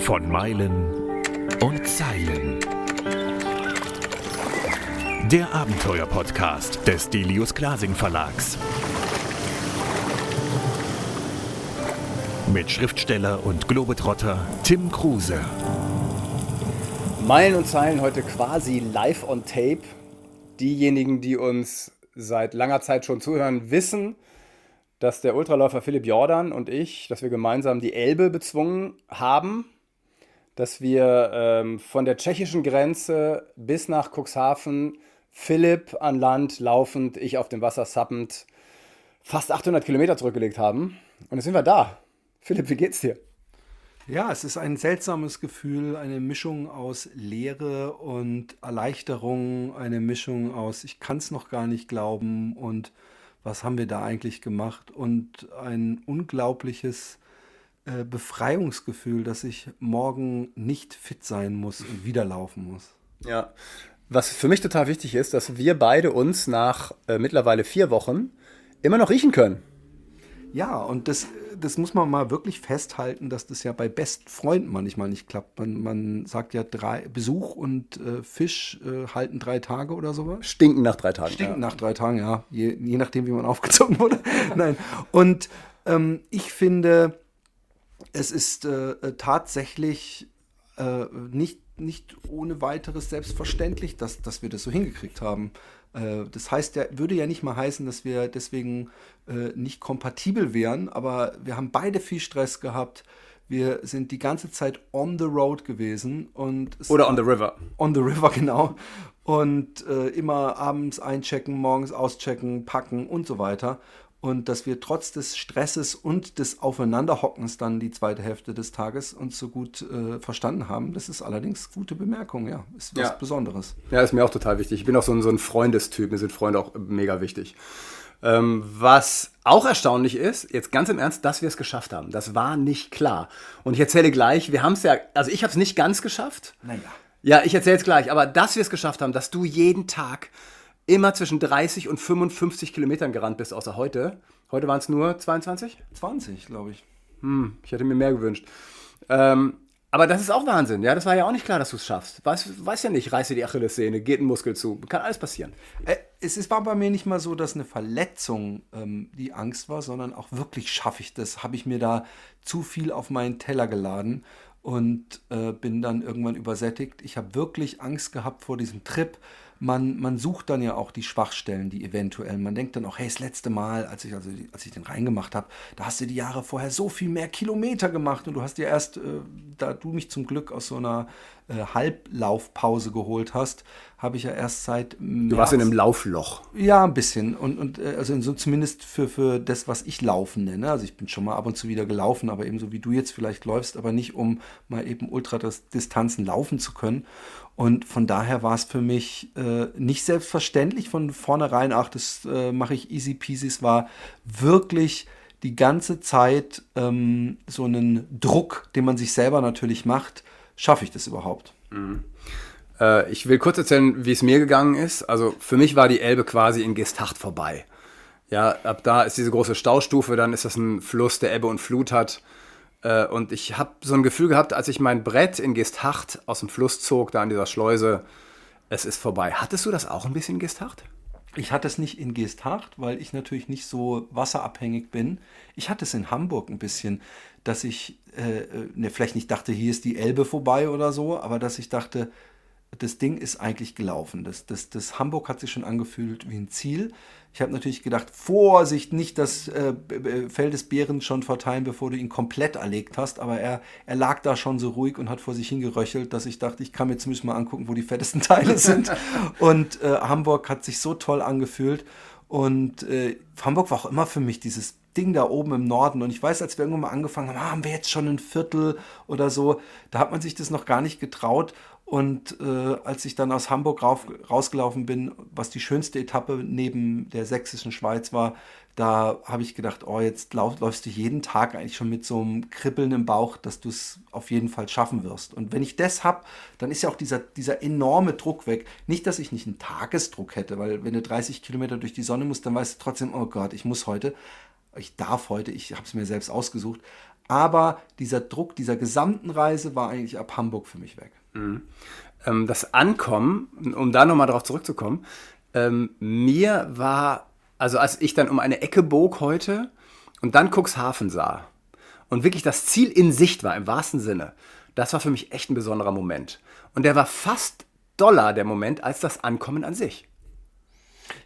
Von Meilen und Zeilen. Der Abenteuer-Podcast des Delius Glasing Verlags. Mit Schriftsteller und Globetrotter Tim Kruse. Meilen und Zeilen heute quasi live on tape. Diejenigen, die uns seit langer Zeit schon zuhören, wissen, dass der Ultraläufer Philipp Jordan und ich, dass wir gemeinsam die Elbe bezwungen haben, dass wir ähm, von der tschechischen Grenze bis nach Cuxhaven Philipp an Land laufend, ich auf dem Wasser sappend, fast 800 Kilometer zurückgelegt haben. Und jetzt sind wir da. Philipp, wie geht's dir? Ja, es ist ein seltsames Gefühl, eine Mischung aus Leere und Erleichterung, eine Mischung aus, ich kann es noch gar nicht glauben und was haben wir da eigentlich gemacht und ein unglaubliches äh, Befreiungsgefühl, dass ich morgen nicht fit sein muss und wieder laufen muss. Ja, was für mich total wichtig ist, dass wir beide uns nach äh, mittlerweile vier Wochen immer noch riechen können. Ja, und das, das muss man mal wirklich festhalten, dass das ja bei besten Freunden manchmal nicht klappt. Man, man sagt ja drei Besuch und äh, Fisch äh, halten drei Tage oder sowas. Stinken nach drei Tagen. Stinken ja. nach drei Tagen, ja. Je, je nachdem, wie man aufgezogen wurde. Nein. Und ähm, ich finde, es ist äh, tatsächlich äh, nicht, nicht ohne weiteres selbstverständlich, dass, dass wir das so hingekriegt haben. Äh, das heißt, der würde ja nicht mal heißen, dass wir deswegen äh, nicht kompatibel wären, aber wir haben beide viel Stress gehabt. Wir sind die ganze Zeit on the road gewesen und oder on the river. On the river genau und äh, immer abends einchecken, morgens auschecken, packen und so weiter und dass wir trotz des Stresses und des Aufeinanderhockens dann die zweite Hälfte des Tages uns so gut äh, verstanden haben. Das ist allerdings gute Bemerkung, ja. Ist was ja. Besonderes. Ja, ist mir auch total wichtig. Ich bin auch so ein, so ein Freundestyp. Mir sind Freunde auch mega wichtig. Ähm, was auch erstaunlich ist, jetzt ganz im Ernst, dass wir es geschafft haben. Das war nicht klar. Und ich erzähle gleich, wir haben es ja, also ich habe es nicht ganz geschafft. Naja. Ja, ich erzähle es gleich, aber dass wir es geschafft haben, dass du jeden Tag immer zwischen 30 und 55 Kilometern gerannt bist, außer heute. Heute waren es nur 22? 20, glaube ich. Hm, ich hätte mir mehr gewünscht. Ähm, aber das ist auch Wahnsinn, ja. Das war ja auch nicht klar, dass du es schaffst. Weiß, weiß ja nicht, reiße die Achillessehne, geht ein Muskel zu. Kann alles passieren. Äh, es, es war bei mir nicht mal so, dass eine Verletzung ähm, die Angst war, sondern auch wirklich schaffe ich das. Habe ich mir da zu viel auf meinen Teller geladen und äh, bin dann irgendwann übersättigt. Ich habe wirklich Angst gehabt vor diesem Trip man, man sucht dann ja auch die Schwachstellen, die eventuell, man denkt dann auch, hey, das letzte Mal, als ich, also, als ich den reingemacht habe, da hast du die Jahre vorher so viel mehr Kilometer gemacht und du hast dir erst, äh, da du mich zum Glück aus so einer äh, Halblaufpause geholt hast, habe ich ja erst seit. März, du warst in einem Laufloch. Ja, ein bisschen. Und, und äh, also so zumindest für, für das, was ich laufen nenne. Also ich bin schon mal ab und zu wieder gelaufen, aber eben so wie du jetzt vielleicht läufst, aber nicht um mal eben Ultradistanzen laufen zu können. Und von daher war es für mich äh, nicht selbstverständlich von vornherein, ach, das äh, mache ich easy peasy. Es war wirklich die ganze Zeit ähm, so einen Druck, den man sich selber natürlich macht. Schaffe ich das überhaupt? Mhm. Äh, ich will kurz erzählen, wie es mir gegangen ist. Also für mich war die Elbe quasi in Gestacht vorbei. Ja, ab da ist diese große Staustufe, dann ist das ein Fluss, der Ebbe und Flut hat. Äh, und ich habe so ein Gefühl gehabt, als ich mein Brett in Gestacht aus dem Fluss zog, da an dieser Schleuse, es ist vorbei. Hattest du das auch ein bisschen in Gestacht? Ich hatte es nicht in Geesthacht, weil ich natürlich nicht so wasserabhängig bin. Ich hatte es in Hamburg ein bisschen, dass ich äh, äh ne, vielleicht nicht dachte, hier ist die Elbe vorbei oder so, aber dass ich dachte, das Ding ist eigentlich gelaufen. Das, das, das Hamburg hat sich schon angefühlt wie ein Ziel. Ich habe natürlich gedacht, Vorsicht, nicht das äh, Fell des Bären schon verteilen, bevor du ihn komplett erlegt hast. Aber er, er lag da schon so ruhig und hat vor sich hingeröchelt, dass ich dachte, ich kann mir zumindest mal angucken, wo die fettesten Teile sind. und äh, Hamburg hat sich so toll angefühlt. Und äh, Hamburg war auch immer für mich dieses Ding da oben im Norden. Und ich weiß, als wir irgendwann mal angefangen haben, ah, haben wir jetzt schon ein Viertel oder so, da hat man sich das noch gar nicht getraut. Und äh, als ich dann aus Hamburg rauf, rausgelaufen bin, was die schönste Etappe neben der sächsischen Schweiz war, da habe ich gedacht, oh, jetzt lauf, läufst du jeden Tag eigentlich schon mit so einem Kribbeln im Bauch, dass du es auf jeden Fall schaffen wirst. Und wenn ich das habe, dann ist ja auch dieser, dieser enorme Druck weg. Nicht, dass ich nicht einen Tagesdruck hätte, weil wenn du 30 Kilometer durch die Sonne musst, dann weißt du trotzdem, oh Gott, ich muss heute, ich darf heute, ich habe es mir selbst ausgesucht, Aber dieser Druck dieser gesamten Reise war eigentlich ab Hamburg für mich weg. Mhm. Ähm, das Ankommen, um da nochmal drauf zurückzukommen, ähm, mir war, also als ich dann um eine Ecke bog heute und dann Cuxhaven sah und wirklich das Ziel in Sicht war, im wahrsten Sinne, das war für mich echt ein besonderer Moment. Und der war fast doller, der Moment, als das Ankommen an sich.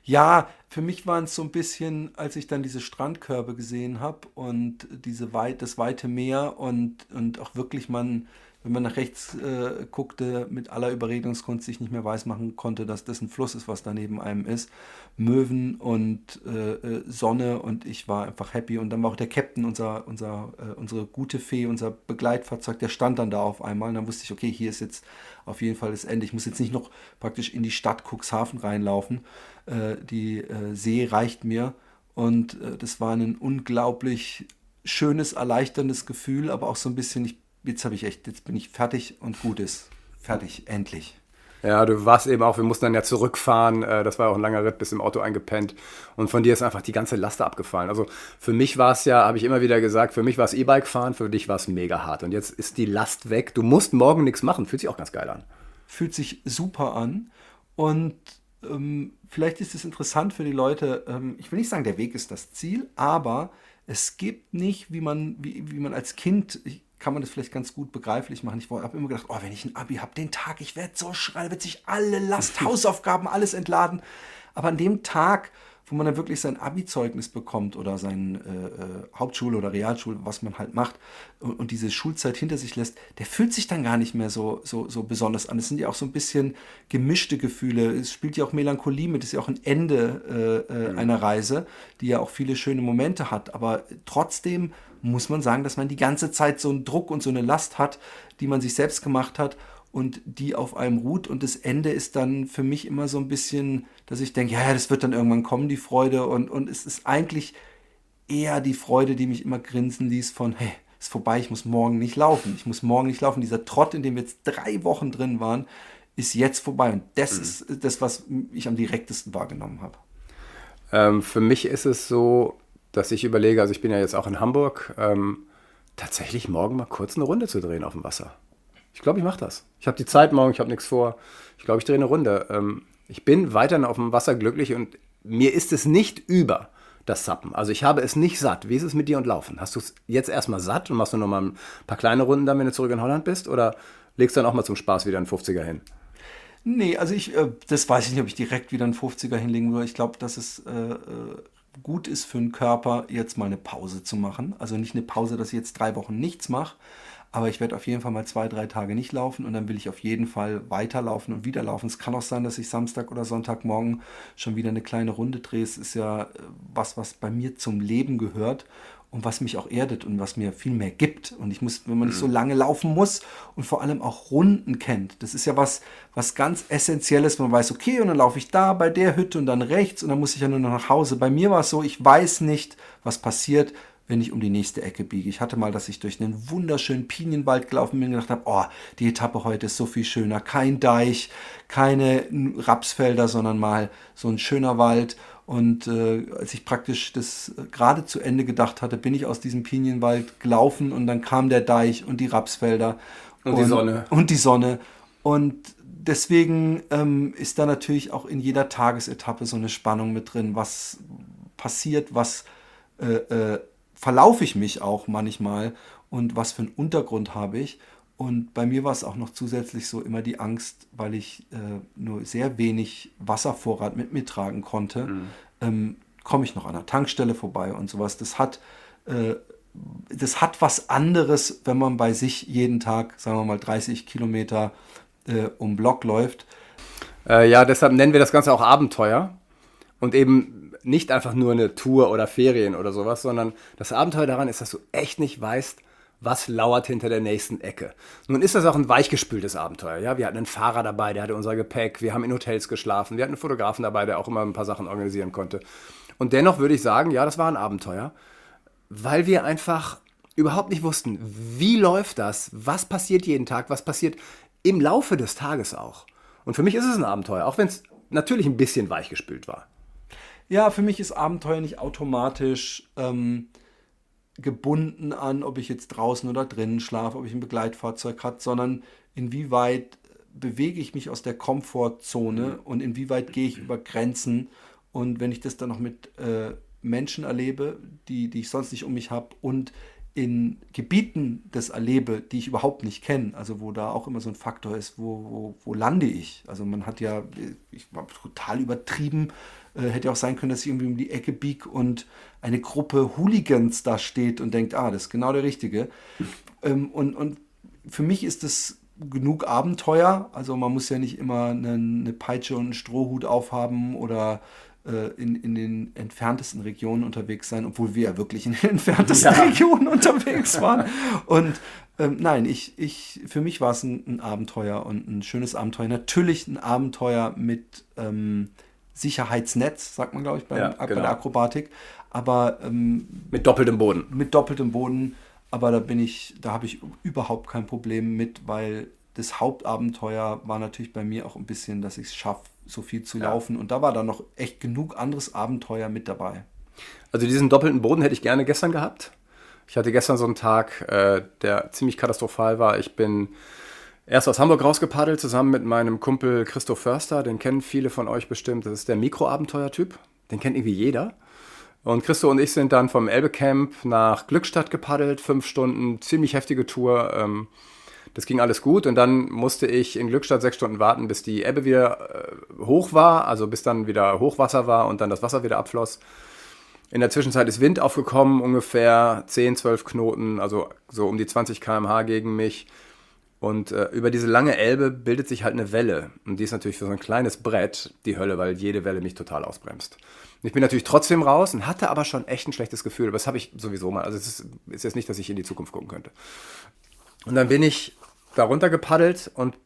Ja, für mich waren es so ein bisschen, als ich dann diese Strandkörbe gesehen habe und diese weit, das weite Meer und, und auch wirklich man wenn man nach rechts äh, guckte, mit aller Überredungskunst sich nicht mehr weismachen konnte, dass das ein Fluss ist, was da neben einem ist. Möwen und äh, äh, Sonne und ich war einfach happy. Und dann war auch der Captain, unser, unser, äh, unsere gute Fee, unser Begleitfahrzeug, der stand dann da auf einmal. Und dann wusste ich, okay, hier ist jetzt auf jeden Fall das Ende. Ich muss jetzt nicht noch praktisch in die Stadt Cuxhaven reinlaufen. Äh, die äh, See reicht mir. Und das war ein unglaublich schönes, erleichterndes Gefühl, aber auch so ein bisschen, ich jetzt habe ich echt, jetzt bin ich fertig und gut ist. Fertig, endlich. Ja, du warst eben auch, wir mussten dann ja zurückfahren. Äh, das war auch ein langer Ritt, bis im Auto eingepennt. Und von dir ist einfach die ganze Laste abgefallen. Also für mich war es ja, habe ich immer wieder gesagt, für mich war es E-Bike fahren, für dich war es mega hart. Und jetzt ist die Last weg. Du musst morgen nichts machen. Fühlt sich auch ganz geil an. Fühlt sich super an. Und vielleicht ist es interessant für die Leute. Ähm, ich will nicht sagen, der Weg ist das Ziel, aber es gibt nicht, wie man, wie, wie man als Kind, kann man das vielleicht ganz gut begreiflich machen. Ich habe immer gedacht, oh, wenn ich ein Abi habe, den Tag, ich werde so schreien, wird sich alle Last, Hausaufgaben, alles entladen. Aber an dem Tag, wo man dann wirklich sein Abi-Zeugnis bekommt oder sein äh, äh, Hauptschule oder Realschule, was man halt macht und, und, diese Schulzeit hinter sich lässt, der fühlt sich dann gar nicht mehr so, so, so besonders an. Es sind ja auch so ein bisschen gemischte Gefühle. Es spielt ja auch Melancholie mit, es ist ja auch ein Ende äh, äh, mhm. einer Reise, die ja auch viele schöne Momente hat. Aber trotzdem muss man sagen, dass man die ganze Zeit so einen Druck und so eine Last hat, die man sich selbst gemacht hat und die auf einem ruht. Und das Ende ist dann für mich immer so ein bisschen, dass ich denke, ja, ja, das wird dann irgendwann kommen, die Freude. Und, und es ist eigentlich eher die Freude, die mich immer grinsen ließ von, hey, ist vorbei, ich muss morgen nicht laufen. Ich muss morgen nicht laufen. Dieser Trott, in dem wir jetzt drei Wochen drin waren, ist jetzt vorbei. Und das mhm. ist das, was ich am direktesten wahrgenommen habe. Ähm, für mich ist es so, dass ich überlege, also ich bin ja jetzt auch in Hamburg, ähm, tatsächlich morgen mal kurz eine Runde zu drehen auf dem Wasser. Ich glaube, ich mache das. Ich habe die Zeit morgen, ich habe nichts vor. Ich glaube, ich drehe eine Runde. Ähm, ich bin weiterhin auf dem Wasser glücklich und mir ist es nicht über das Sappen. Also ich habe es nicht satt. Wie ist es mit dir und Laufen? Hast du es jetzt erstmal satt und machst du noch mal ein paar kleine Runden dann, wenn du zurück in Holland bist? Oder legst du dann auch mal zum Spaß wieder einen 50er hin? Nee, also ich, äh, das weiß ich nicht, ob ich direkt wieder einen 50er hinlegen würde. Ich glaube, dass es äh, äh gut ist für den Körper, jetzt mal eine Pause zu machen. Also nicht eine Pause, dass ich jetzt drei Wochen nichts mache, aber ich werde auf jeden Fall mal zwei, drei Tage nicht laufen und dann will ich auf jeden Fall weiterlaufen und wieder laufen. Es kann auch sein, dass ich Samstag oder Sonntagmorgen schon wieder eine kleine Runde drehe. Es ist ja äh, was, was bei mir zum Leben gehört und was mich auch erdet und was mir viel mehr gibt. Und ich muss, wenn man nicht so mhm. lange laufen muss und vor allem auch Runden kennt, das ist ja was, was ganz Essentielles. Man weiß, okay, und dann laufe ich da bei der Hütte und dann rechts und dann muss ich ja nur noch nach Hause. Bei mir war es so, ich weiß nicht, was passiert, wenn ich um die nächste Ecke biege. Ich hatte mal, dass ich durch einen wunderschönen Pinienwald gelaufen bin und gedacht habe, oh, die Etappe heute ist so viel schöner. Kein Deich, keine Rapsfelder, sondern mal so ein schöner Wald. Und äh, als ich praktisch das äh, gerade zu Ende gedacht hatte, bin ich aus diesem Pinienwald gelaufen und dann kam der Deich und die Rapsfelder. Und, und die Sonne. Und die Sonne. Und deswegen ähm, ist da natürlich auch in jeder Tagesetappe so eine Spannung mit drin, was passiert, was äh, äh, verlaufe ich mich auch manchmal und was für einen Untergrund habe ich. Und bei mir war es auch noch zusätzlich so immer die Angst, weil ich äh, nur sehr wenig Wasservorrat mit mir tragen konnte, mhm. ähm, komme ich noch an der Tankstelle vorbei und sowas. Das hat, äh, das hat was anderes, wenn man bei sich jeden Tag, sagen wir mal, 30 Kilometer äh, um Block läuft. Äh, ja, deshalb nennen wir das Ganze auch Abenteuer. Und eben nicht einfach nur eine Tour oder Ferien oder sowas, sondern das Abenteuer daran ist, dass du echt nicht weißt, was lauert hinter der nächsten Ecke. Nun ist das auch ein weichgespültes Abenteuer. Ja? Wir hatten einen Fahrer dabei, der hatte unser Gepäck, wir haben in Hotels geschlafen, wir hatten einen Fotografen dabei, der auch immer ein paar Sachen organisieren konnte. Und dennoch würde ich sagen, ja, das war ein Abenteuer, weil wir einfach überhaupt nicht wussten, wie läuft das, was passiert jeden Tag, was passiert im Laufe des Tages auch. Und für mich ist es ein Abenteuer, auch wenn es natürlich ein bisschen weichgespült war. Ja, für mich ist Abenteuer nicht automatisch. Ähm gebunden an, ob ich jetzt draußen oder drinnen schlafe, ob ich ein Begleitfahrzeug habe, sondern inwieweit bewege ich mich aus der Komfortzone mhm. und inwieweit gehe ich über Grenzen. Und wenn ich das dann noch mit äh, Menschen erlebe, die, die ich sonst nicht um mich habe und in Gebieten das erlebe, die ich überhaupt nicht kenne, also wo da auch immer so ein Faktor ist, wo, wo, wo lande ich? Also man hat ja, ich war total übertrieben, äh, hätte auch sein können, dass ich irgendwie um die Ecke bieg und eine Gruppe Hooligans da steht und denkt, ah, das ist genau der Richtige. Ähm, und, und für mich ist das genug Abenteuer, also man muss ja nicht immer eine, eine Peitsche und einen Strohhut aufhaben oder äh, in, in den entferntesten Regionen unterwegs sein, obwohl wir ja wirklich in den entferntesten ja. Regionen unterwegs waren. Und ähm, nein, ich, ich, für mich war es ein, ein, Abenteuer und ein schönes Abenteuer. Natürlich ein Abenteuer mit ähm, Sicherheitsnetz, sagt man, glaube ich, bei, ja, bei genau. der Akrobatik. Aber ähm, mit doppeltem Boden. Mit doppeltem Boden. Aber da bin ich, da habe ich überhaupt kein Problem mit, weil das Hauptabenteuer war natürlich bei mir auch ein bisschen, dass ich es schaffe, so viel zu ja. laufen. Und da war dann noch echt genug anderes Abenteuer mit dabei. Also diesen doppelten Boden hätte ich gerne gestern gehabt. Ich hatte gestern so einen Tag, äh, der ziemlich katastrophal war. Ich bin erst aus Hamburg rausgepaddelt, zusammen mit meinem Kumpel Christoph Förster. Den kennen viele von euch bestimmt. Das ist der Mikroabenteuer-Typ. Den kennt irgendwie jeder. Und Christo und ich sind dann vom Elbecamp nach Glückstadt gepaddelt, fünf Stunden, ziemlich heftige Tour. Ähm, das ging alles gut und dann musste ich in Glückstadt sechs Stunden warten, bis die Ebbe wieder äh, hoch war, also bis dann wieder Hochwasser war und dann das Wasser wieder abfloss. In der Zwischenzeit ist Wind aufgekommen, ungefähr 10, 12 Knoten, also so um die 20 km/h gegen mich. Und äh, über diese lange Elbe bildet sich halt eine Welle. Und die ist natürlich für so ein kleines Brett die Hölle, weil jede Welle mich total ausbremst. Ich bin natürlich trotzdem raus und hatte aber schon echt ein schlechtes Gefühl. Aber das habe ich sowieso mal. Also es ist, ist jetzt nicht, dass ich in die Zukunft gucken könnte. Und dann bin ich da runter gepaddelt und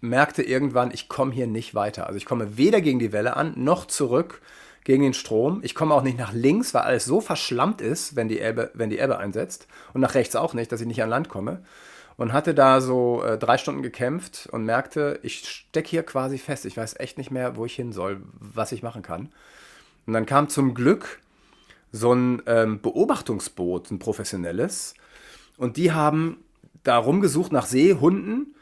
merkte irgendwann, ich komme hier nicht weiter. Also ich komme weder gegen die Welle an, noch zurück gegen den Strom. Ich komme auch nicht nach links, weil alles so verschlammt ist, wenn die Elbe, wenn die Elbe einsetzt. Und nach rechts auch nicht, dass ich nicht an Land komme. Und hatte da so äh, drei Stunden gekämpft und merkte, ich stecke hier quasi fest. Ich weiß echt nicht mehr, wo ich hin soll, was ich machen kann. Und dann kam zum Glück so ein ähm, Beobachtungsboot, ein professionelles. Und die haben da rumgesucht nach Seehunden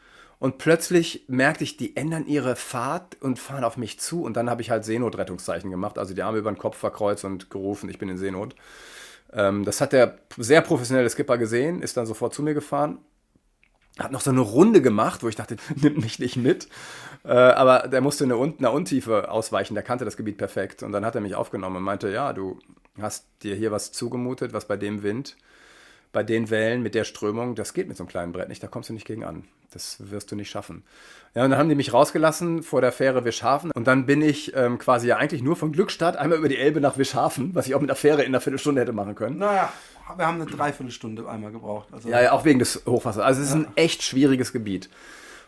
und plötzlich merkte ich, die ändern ihre Fahrt und fahren auf mich zu. Und dann habe ich halt Seenotrettungszeichen gemacht, also die Arme über den Kopf verkreuzt und gerufen, ich bin in Seenot. Ähm, das hat der sehr professionelle Skipper gesehen, ist dann sofort zu mir gefahren. Hat noch so eine Runde gemacht, wo ich dachte, nimmt mich nicht mit. Äh, aber der musste eine, eine Untiefe ausweichen, der kannte das Gebiet perfekt. Und dann hat er mich aufgenommen und meinte, ja, du hast dir hier was zugemutet, was bei dem Wind bei den Wellen mit der Strömung, das geht mit so einem kleinen Brett nicht, da kommst du nicht gegen an. Das wirst du nicht schaffen. Ja, und dann haben die mich rausgelassen vor der Fähre Wischhafen und dann bin ich ähm, quasi ja eigentlich nur von Glückstadt einmal über die Elbe nach Wischhafen, was ich auch mit der Fähre in einer Viertelstunde hätte machen können. Naja, wir haben eine Dreiviertelstunde einmal gebraucht. Also ja, ja, auch wegen des Hochwassers. Also es ist ja. ein echt schwieriges Gebiet.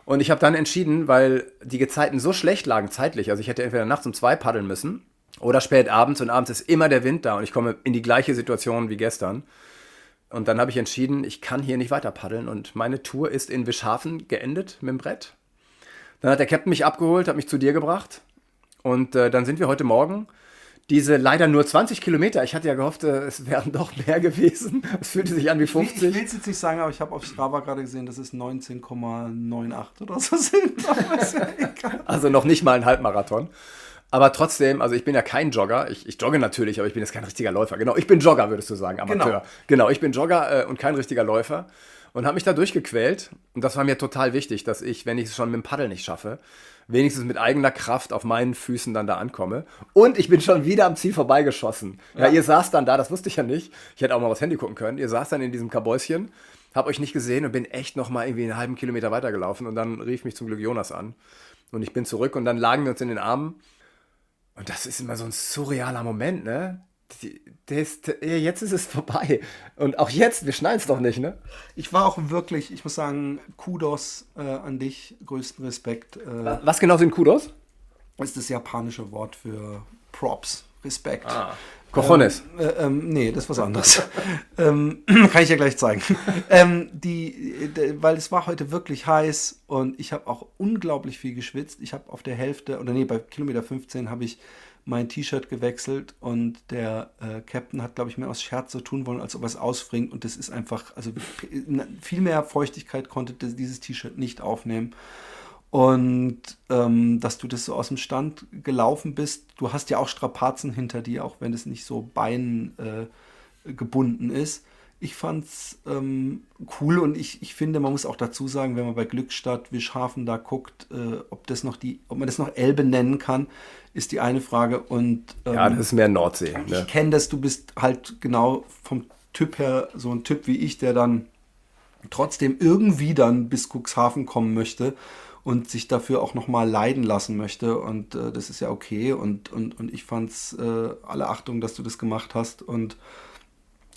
Und ich habe dann entschieden, weil die Gezeiten so schlecht lagen zeitlich, also ich hätte entweder nachts um zwei paddeln müssen oder spät abends und abends ist immer der Wind da und ich komme in die gleiche Situation wie gestern. Und dann habe ich entschieden, ich kann hier nicht weiter paddeln. Und meine Tour ist in Wischhafen geendet mit dem Brett. Dann hat der Captain mich abgeholt, hat mich zu dir gebracht. Und äh, dann sind wir heute Morgen diese leider nur 20 Kilometer. Ich hatte ja gehofft, äh, es wären doch mehr gewesen. Es fühlte sich an wie 50. Ich will es jetzt nicht sagen, aber ich habe auf Strava gerade gesehen, dass es 19,98 oder so sind. also noch nicht mal ein Halbmarathon. Aber trotzdem, also ich bin ja kein Jogger. Ich, ich jogge natürlich, aber ich bin jetzt kein richtiger Läufer. Genau, ich bin Jogger, würdest du sagen, Amateur. Genau, genau ich bin Jogger äh, und kein richtiger Läufer. Und habe mich da durchgequält. Und das war mir total wichtig, dass ich, wenn ich es schon mit dem Paddel nicht schaffe, wenigstens mit eigener Kraft auf meinen Füßen dann da ankomme. Und ich bin schon wieder am Ziel vorbeigeschossen. Ja, ja ihr saßt dann da, das wusste ich ja nicht. Ich hätte auch mal aufs Handy gucken können. Ihr saßt dann in diesem Kabäuschen, hab euch nicht gesehen und bin echt noch mal irgendwie einen halben Kilometer weitergelaufen. Und dann rief mich zum Glück Jonas an. Und ich bin zurück und dann lagen wir uns in den Armen. Und das ist immer so ein surrealer Moment, ne? Das, jetzt ist es vorbei. Und auch jetzt, wir schneiden es doch nicht, ne? Ich war auch wirklich, ich muss sagen, Kudos äh, an dich, größten Respekt. Äh, Was genau sind Kudos? Ist das japanische Wort für Props, Respekt. Ah. Cojones. Ähm, äh, ähm, nee, das ist was anderes. ähm, kann ich ja gleich zeigen. ähm, die, weil es war heute wirklich heiß und ich habe auch unglaublich viel geschwitzt. Ich habe auf der Hälfte, oder nee, bei Kilometer 15 habe ich mein T-Shirt gewechselt und der äh, Captain hat, glaube ich, mehr aus Scherz so tun wollen, als ob er es ausfringt. Und das ist einfach, also viel mehr Feuchtigkeit konnte dieses T-Shirt nicht aufnehmen. Und ähm, dass du das so aus dem Stand gelaufen bist, du hast ja auch Strapazen hinter dir, auch wenn es nicht so beingebunden äh, gebunden ist ich fand's ähm, cool und ich, ich finde, man muss auch dazu sagen, wenn man bei Glückstadt, Wischhafen da guckt, äh, ob das noch die, ob man das noch Elbe nennen kann, ist die eine Frage. Und ähm, ja, das ist mehr Nordsee. Ich ne? kenne das, du bist halt genau vom Typ her so ein Typ wie ich, der dann trotzdem irgendwie dann bis Cuxhaven kommen möchte und sich dafür auch nochmal leiden lassen möchte. Und äh, das ist ja okay. Und, und, und ich fand's äh, alle Achtung, dass du das gemacht hast. Und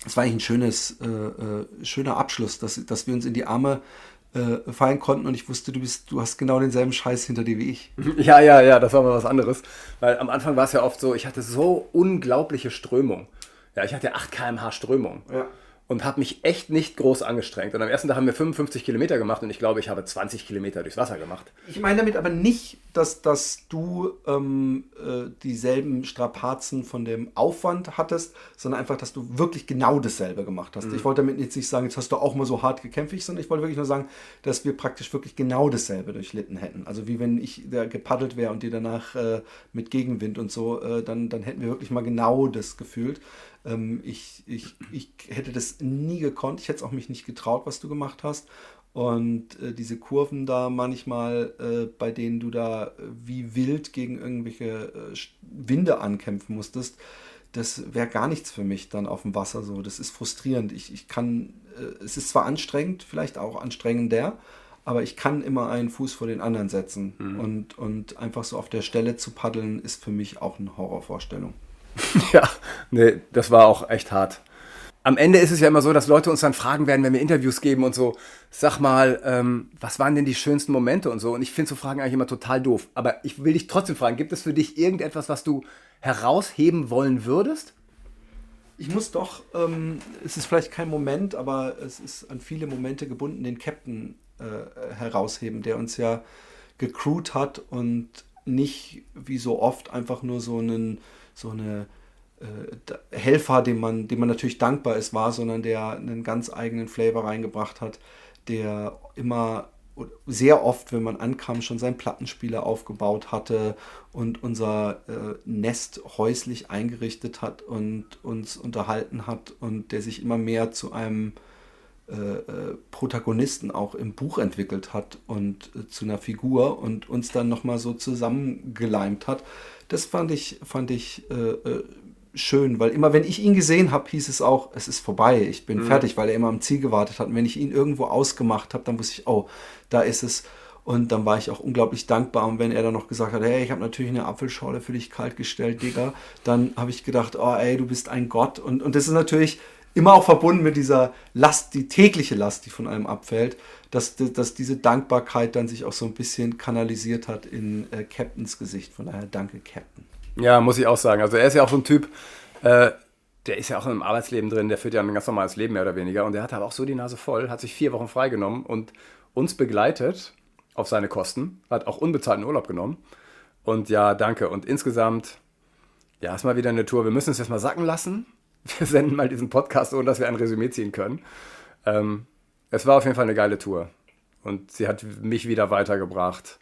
es war eigentlich ein schönes, äh, äh, schöner Abschluss, dass, dass wir uns in die Arme äh, fallen konnten und ich wusste, du bist, du hast genau denselben Scheiß hinter dir wie ich. Ja, ja, ja, das war mal was anderes. Weil am Anfang war es ja oft so, ich hatte so unglaubliche Strömung. Ja, ich hatte 8 km/h Strömung. Ja und habe mich echt nicht groß angestrengt. Und am ersten Tag haben wir 55 Kilometer gemacht und ich glaube, ich habe 20 Kilometer durchs Wasser gemacht. Ich meine damit aber nicht, dass, dass du ähm, äh, dieselben Strapazen von dem Aufwand hattest, sondern einfach, dass du wirklich genau dasselbe gemacht hast. Mhm. Ich wollte damit jetzt nicht sagen, jetzt hast du auch mal so hart gekämpft, sondern ich wollte wirklich nur sagen, dass wir praktisch wirklich genau dasselbe durchlitten hätten. Also wie wenn ich da gepaddelt wäre und dir danach äh, mit Gegenwind und so, äh, dann, dann hätten wir wirklich mal genau das gefühlt. Ähm, ich, ich, ich hätte das nie gekonnt. Ich hätte es auch mich nicht getraut, was du gemacht hast. Und äh, diese Kurven da manchmal, äh, bei denen du da äh, wie wild gegen irgendwelche äh, Winde ankämpfen musstest, das wäre gar nichts für mich dann auf dem Wasser so. Das ist frustrierend. Ich, ich kann, äh, es ist zwar anstrengend, vielleicht auch anstrengender, aber ich kann immer einen Fuß vor den anderen setzen. Mhm. Und, und einfach so auf der Stelle zu paddeln, ist für mich auch eine Horrorvorstellung. ja, nee, das war auch echt hart. Am Ende ist es ja immer so, dass Leute uns dann fragen werden, wenn wir Interviews geben und so, sag mal, ähm, was waren denn die schönsten Momente und so. Und ich finde so Fragen eigentlich immer total doof. Aber ich will dich trotzdem fragen, gibt es für dich irgendetwas, was du herausheben wollen würdest? Ich muss doch, ähm, es ist vielleicht kein Moment, aber es ist an viele Momente gebunden, den Captain äh, herausheben, der uns ja gecrewt hat und nicht wie so oft einfach nur so einen so eine äh, Helfer, dem man, dem man natürlich dankbar ist, war, sondern der einen ganz eigenen Flavor reingebracht hat, der immer sehr oft, wenn man ankam, schon seinen Plattenspieler aufgebaut hatte und unser äh, Nest häuslich eingerichtet hat und uns unterhalten hat und der sich immer mehr zu einem Protagonisten auch im Buch entwickelt hat und äh, zu einer Figur und uns dann nochmal so zusammengeleimt hat. Das fand ich, fand ich äh, äh, schön, weil immer wenn ich ihn gesehen habe, hieß es auch, es ist vorbei, ich bin mhm. fertig, weil er immer am Ziel gewartet hat. Und wenn ich ihn irgendwo ausgemacht habe, dann wusste ich, oh, da ist es. Und dann war ich auch unglaublich dankbar. Und wenn er dann noch gesagt hat, hey, ich habe natürlich eine Apfelschorle für dich kalt gestellt, Digga, dann habe ich gedacht, oh ey, du bist ein Gott. Und, und das ist natürlich immer auch verbunden mit dieser Last, die tägliche Last, die von einem abfällt, dass, dass diese Dankbarkeit dann sich auch so ein bisschen kanalisiert hat in äh, Captains Gesicht. Von daher danke, Captain. Ja, muss ich auch sagen. Also er ist ja auch so ein Typ, äh, der ist ja auch im Arbeitsleben drin, der führt ja ein ganz normales Leben mehr oder weniger. Und der hat aber auch so die Nase voll, hat sich vier Wochen freigenommen und uns begleitet auf seine Kosten, hat auch unbezahlten Urlaub genommen. Und ja, danke. Und insgesamt, ja, ist mal wieder eine Tour. Wir müssen es jetzt mal sacken lassen. Wir senden mal diesen Podcast, ohne dass wir ein Resümee ziehen können. Ähm, es war auf jeden Fall eine geile Tour. Und sie hat mich wieder weitergebracht.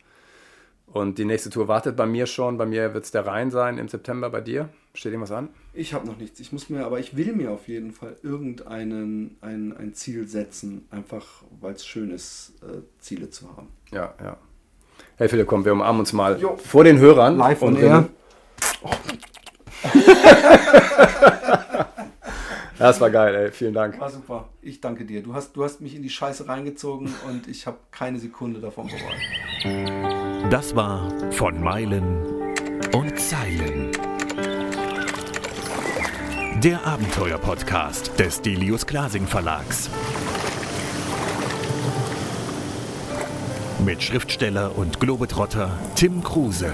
Und die nächste Tour wartet bei mir schon. Bei mir wird es der Rhein sein im September. Bei dir? Steht irgendwas an? Ich habe noch nichts. Ich muss mir, aber ich will mir auf jeden Fall irgendeinen ein, ein Ziel setzen, einfach weil es schön ist, äh, Ziele zu haben. Ja, ja. Hey Philipp, komm, wir umarmen uns mal jo. vor den Hörern. Live und air. Oh. Das war geil, ey. Vielen Dank. War super. Ich danke dir. Du hast, du hast mich in die Scheiße reingezogen und ich habe keine Sekunde davon bereut. Das war von Meilen und Zeilen. Der Abenteuer-Podcast des Delius Glasing Verlags. Mit Schriftsteller und Globetrotter Tim Kruse.